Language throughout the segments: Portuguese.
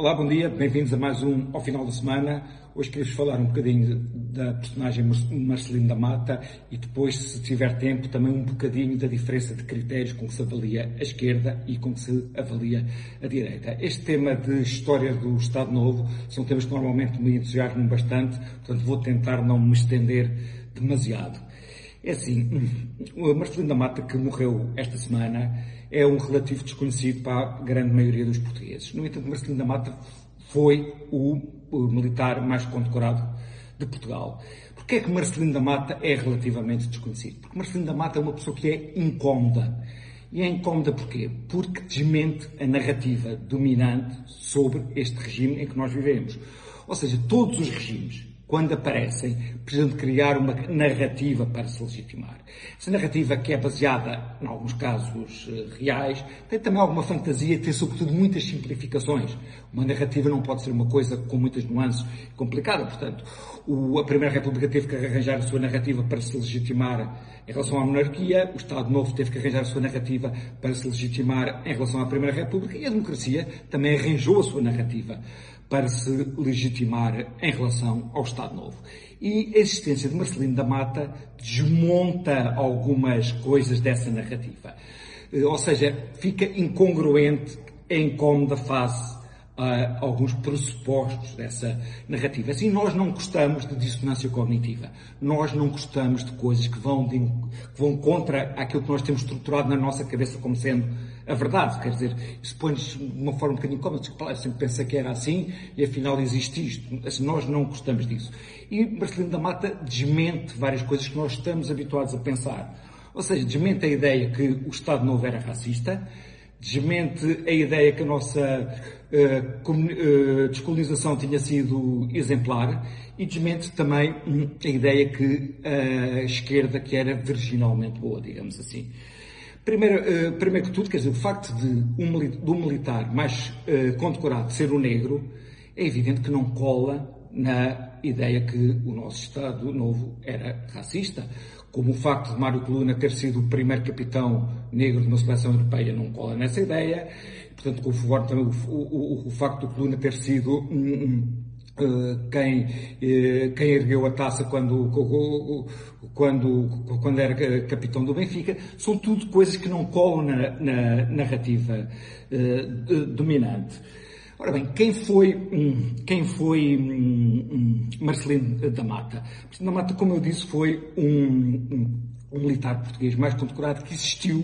Olá, bom dia, bem-vindos a mais um ao final da semana. Hoje queria-vos falar um bocadinho da personagem Marcelino da Mata e depois, se tiver tempo, também um bocadinho da diferença de critérios com que se avalia a esquerda e com que se avalia a direita. Este tema de história do Estado Novo são temas que normalmente me entusiasmam bastante, portanto vou tentar não me estender demasiado. É assim, o Marcelino da Mata, que morreu esta semana, é um relativo desconhecido para a grande maioria dos portugueses. No entanto, Marcelino da Mata foi o, militar mais condecorado de Portugal. Porquê é que Marcelino da Mata é relativamente desconhecido? Porque Marcelino da Mata é uma pessoa que é incómoda. E é incómoda porquê? Porque desmente a narrativa dominante sobre este regime em que nós vivemos. Ou seja, todos os regimes quando aparecem, precisam de criar uma narrativa para se legitimar. Essa narrativa que é baseada, em alguns casos, eh, reais, tem também alguma fantasia e tem, sobretudo, muitas simplificações. Uma narrativa não pode ser uma coisa com muitas nuances complicada. Portanto, o, a Primeira República teve que arranjar a sua narrativa para se legitimar em relação à monarquia, o Estado Novo teve que arranjar a sua narrativa para se legitimar em relação à Primeira República e a democracia também arranjou a sua narrativa para se legitimar em relação ao Estado Novo. E a existência de Marcelino da Mata desmonta algumas coisas dessa narrativa. Eh, ou seja, fica incongruente, é incómoda face a alguns pressupostos dessa narrativa. Assim, nós não gostamos de dissonância cognitiva. Nós não gostamos de coisas que vão, de, que vão contra aquilo que nós temos estruturado na nossa cabeça como sendo a verdade. Quer dizer, isso põe-nos de uma forma um bocadinho incómoda. Claro, sempre pensa que era assim e afinal existe isto. Assim, nós não gostamos disso. E Marcelino da Mata desmente várias coisas que nós estamos habituados a pensar. Ou seja, desmente a ideia que o Estado Novo era racista, desmente a ideia que a nossa uh, uh, descolonização tinha sido exemplar e desmente também hum, a ideia que a esquerda que era virginalmente boa, digamos assim. Primeiro, uh, primeiro que tudo, quer dizer, o facto de um, de um militar mais condecorado ser o negro é evidente que não cola na ideia que o nosso Estado Novo era racista como o facto de Mário Coluna ter sido o primeiro capitão negro de uma seleção europeia não cola nessa ideia, portanto, o, também o, o, o facto de Coluna ter sido um, um, uh, quem, uh, quem ergueu a taça quando, quando, quando era capitão do Benfica, são tudo coisas que não colam na, na narrativa uh, dominante. Ora bem, quem foi, quem foi Marcelino da Mata? Marcelino da Mata, como eu disse, foi um, militar português mais condecorado que existiu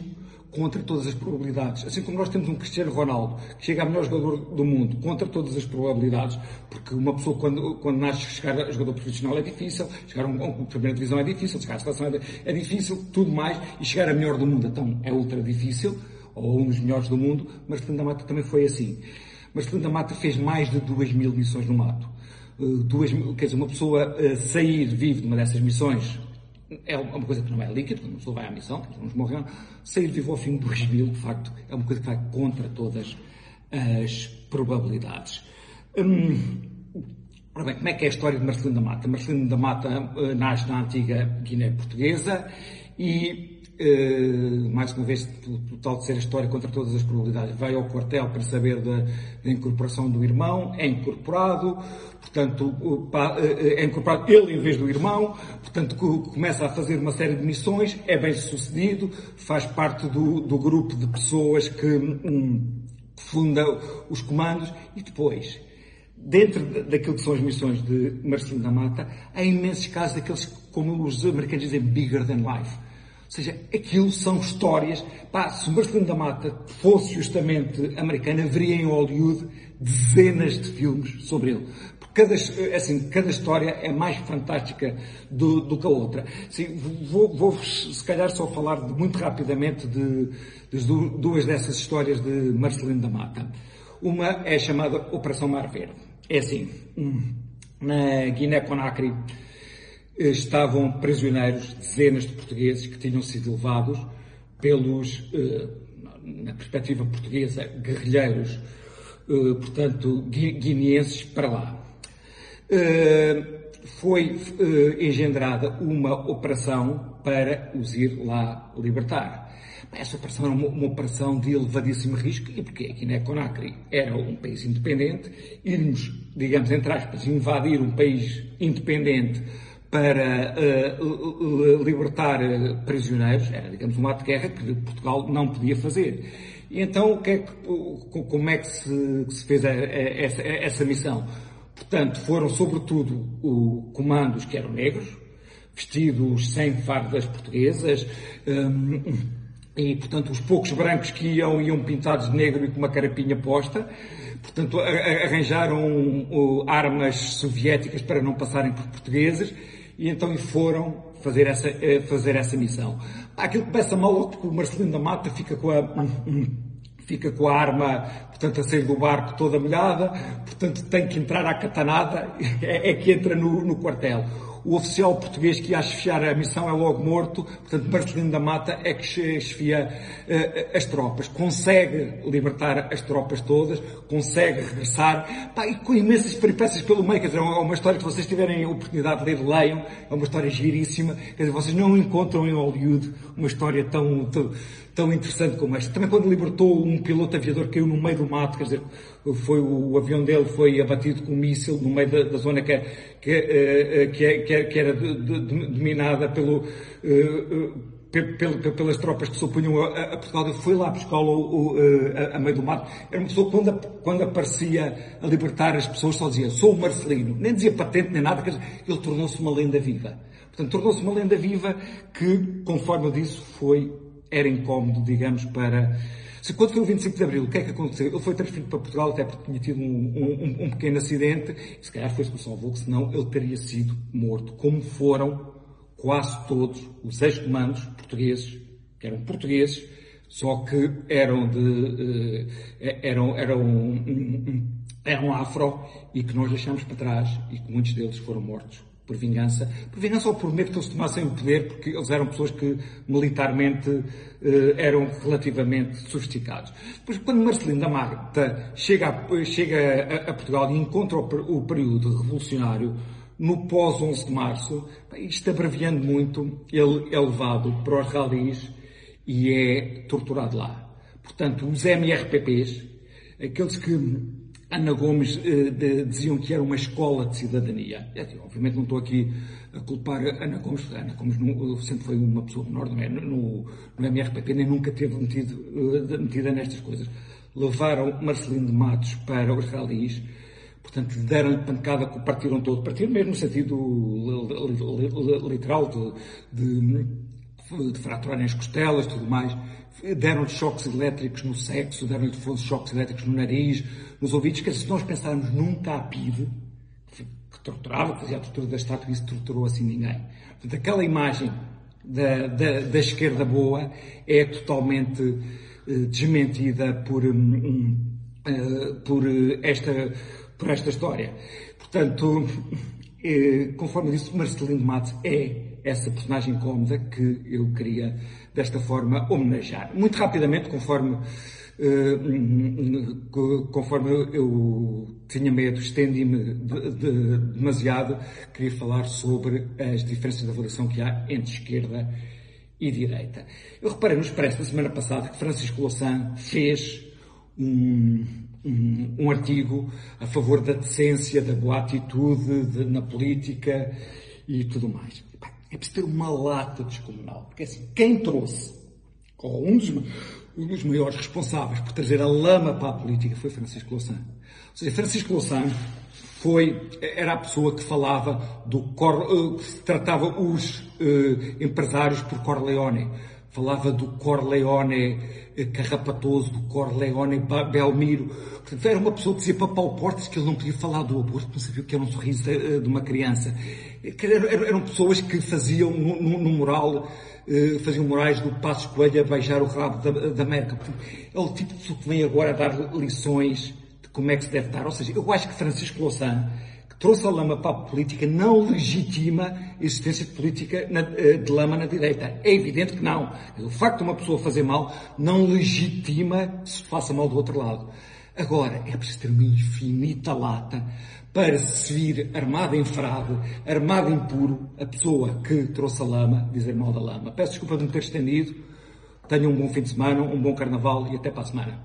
contra todas as probabilidades. Assim como nós temos um Cristiano Ronaldo, que chega a melhor jogador do mundo, contra todas as probabilidades, porque uma pessoa, quando, quando nasce, chegar a jogador profissional é difícil, chegar a uma primeira divisão é difícil, chegar à seleção é, é difícil, tudo mais, e chegar a melhor do mundo, então, é ultra difícil, ou um dos melhores do mundo, mas da Mata também foi assim. Mas da Mata fez mais de duas mil missões no mato. Uh, duas, quer dizer, uma pessoa uh, sair vivo de uma dessas missões é uma coisa que não é líquida, quando uma pessoa vai à missão, vamos morrer, sair vivo ao fim de duas mil, de facto, é uma coisa que vai contra todas as probabilidades. Hum, ora bem, como é que é a história de Marcelino da Mata? Marcelino da Mata uh, nasce na antiga Guiné Portuguesa e Uh, mais uma vez, tal de ser a história contra todas as probabilidades, vai ao quartel para saber da, da incorporação do irmão, é incorporado, portanto, eh, é incorporado ele em vez do irmão, portanto, começa a fazer uma série de missões, é bem sucedido, faz parte do, do grupo de pessoas que um, funda os comandos e depois, dentro daquilo que são as missões de Marcelino da Mata, há imensos casos daqueles, como os americanos dizem, bigger than life ou seja, aquilo são histórias. Pá, se Marcelino da Mata fosse justamente americano, haveria em Hollywood dezenas de filmes sobre ele. Porque cada, assim, cada história é mais fantástica do, do que a outra. Assim, vou, vou, se calhar, só falar de, muito rapidamente de, de, duas dessas histórias de Marcelino da Mata. Uma é chamada Operação Mar Verde. É assim, na Guiné-Conakry, estavam prisioneiros dezenas de portugueses que tinham sido levados pelos, eh, na perspectiva portuguesa, guerrilheiros, eh, portanto, guineenses para lá. Eh, foi engendrada uma operação para os ir lá libertar. Essa operação era uma, uma, operação de elevadíssimo risco, e porque a Guiné-Conakry era um país independente, irmos, digamos, entre aspas, invadir um país independente para uh, libertar prisioneiros, era, digamos, um ato de guerra que Portugal não podia fazer. E então, o que é que, como é que se, se fez a, a, essa, a, essa missão? Portanto, foram sobretudo o, comandos que eram negros, vestidos sem fardas portuguesas, um, e, portanto, os poucos brancos que iam, iam pintados de negro e com uma carapinha posta. Portanto, arranjaram armas soviéticas para não passarem por portugueses e então foram fazer essa, eh, fazer essa missão. Aquilo começa mal porque o Marcelino da Mata fica com a, fica com a arma, portanto, a sair do barco toda molhada, portanto, tem que entrar à catanada, é, é que entra no, no quartel. O oficial português que ia chefiar a missão é logo morto, portanto, Marcelino da Mata é que chefia uh, as tropas. Consegue libertar as tropas todas, consegue regressar, pá, e com imensas peripécias pelo meio, quer dizer, é uma história que vocês tiverem a oportunidade de ler, leiam, é uma história giríssima, quer dizer, vocês não encontram em Hollywood uma história tão, tão tão interessante como esta. Também quando libertou um piloto aviador que caiu no meio do mato, quer dizer, foi, o avião dele foi abatido com um míssil no meio da, da zona que, que, eh, eh, que, é, que era dominada pelo, eh, pelas tropas que se opunham a, Portugal, foi lá buscá-lo a, a, meio do mato. Era uma pessoa que quando, quando aparecia a libertar as pessoas só dizia, sou o Marcelino. Nem dizia patente nem nada, ele tornou-se uma lenda viva. Portanto, tornou-se uma lenda viva que, conforme eu disse, foi era incómodo, digamos, para. Se, quando foi o 25 de Abril, o que é que aconteceu? Ele foi transferido para Portugal até porque tinha tido um, um, um pequeno acidente, se calhar foi-se que o salvou, que senão ele teria sido morto, como foram quase todos os ex-comandos portugueses, que eram portugueses, só que eram de, uh, eram, eram, um, eram afro e que nós deixamos para trás e que muitos deles foram mortos por vingança, por vingança ou por medo que eles tomassem o poder, porque eles eram pessoas que militarmente eh, eram relativamente sofisticados. Depois, quando Marcelino da Mata chega, a, chega a, a, Portugal e encontra o, o período revolucionário, no pós-11 de Março, isto abreviando muito, ele é levado para os ralis e é torturado lá. Portanto, os MRPPs, aqueles que Ana Gomes eh, diziam que era uma escola de cidadania. É, assim, obviamente não estou aqui a culpar Ana Gomes, Ana Gomes sempre foi uma pessoa menor não é? no, no MRPP, nem nunca teve metido, uh, metida nestas coisas. Levaram Marcelino de Matos para os ralis, portanto deram-lhe pancada, partiram todo, partiram mesmo no sentido literal de, de, de fraturarem as costelas, tudo mais deram-lhe choques elétricos no sexo, deram-lhe choques elétricos no nariz, nos ouvidos, que se nós pensarmos num capide, que torturava, que fazia a tortura da estátua, isso torturou assim ninguém. Portanto, aquela imagem da, da, da esquerda boa é totalmente uh, desmentida por, um, uh, por, esta, por esta história. Portanto, uh, conforme disse, Marcelino Matos é essa personagem cómoda que eu queria, desta forma, homenagear. Muito rapidamente, conforme, eh, conforme eu, tinha medo, estendi-me de, de, demasiado, queria falar sobre as diferenças de avaliação que há entre esquerda e direita. Eu reparei no Expresso, na semana passada, que Francisco Louçã fez um, um, um, artigo a favor da decência, da boa atitude de, na política e tudo mais é preciso ter uma lata descomunal. Porque assim, quem trouxe, ou um dos, um dos maiores responsáveis por trazer a lama para a política foi Francisco Louçã. Ou seja, Francisco Louçã foi, era a pessoa que falava do, cor, que tratava os uh, empresários por Corleone. Falava do Corleone eh, carrapatoso, do Corleone Belmiro. Portanto, era uma pessoa que dizia para Paulo Portas que ele não podia falar do aborto, não sabia o que era um sorriso de, de uma criança. Eram pessoas que faziam no, moral, eh, faziam morais do Passo Coelho a beijar o rabo da, da América. É o tipo de pessoa que vem agora a dar lições de como é que se deve dar. Ou seja, eu acho que Francisco Louçã, que trouxe a lama para a política, não legitima a existência de política na, eh, de lama na direita. É evidente que não. O facto de uma pessoa fazer mal não legitima se faça mal do outro lado. Agora, é preciso ter uma infinita lata para se vir armada em fraude, armada em puro, a pessoa que trouxe a lama, dizer mal da lama. Peço desculpa de me ter estendido, Tenham um bom fim de semana, um bom carnaval e até para a semana.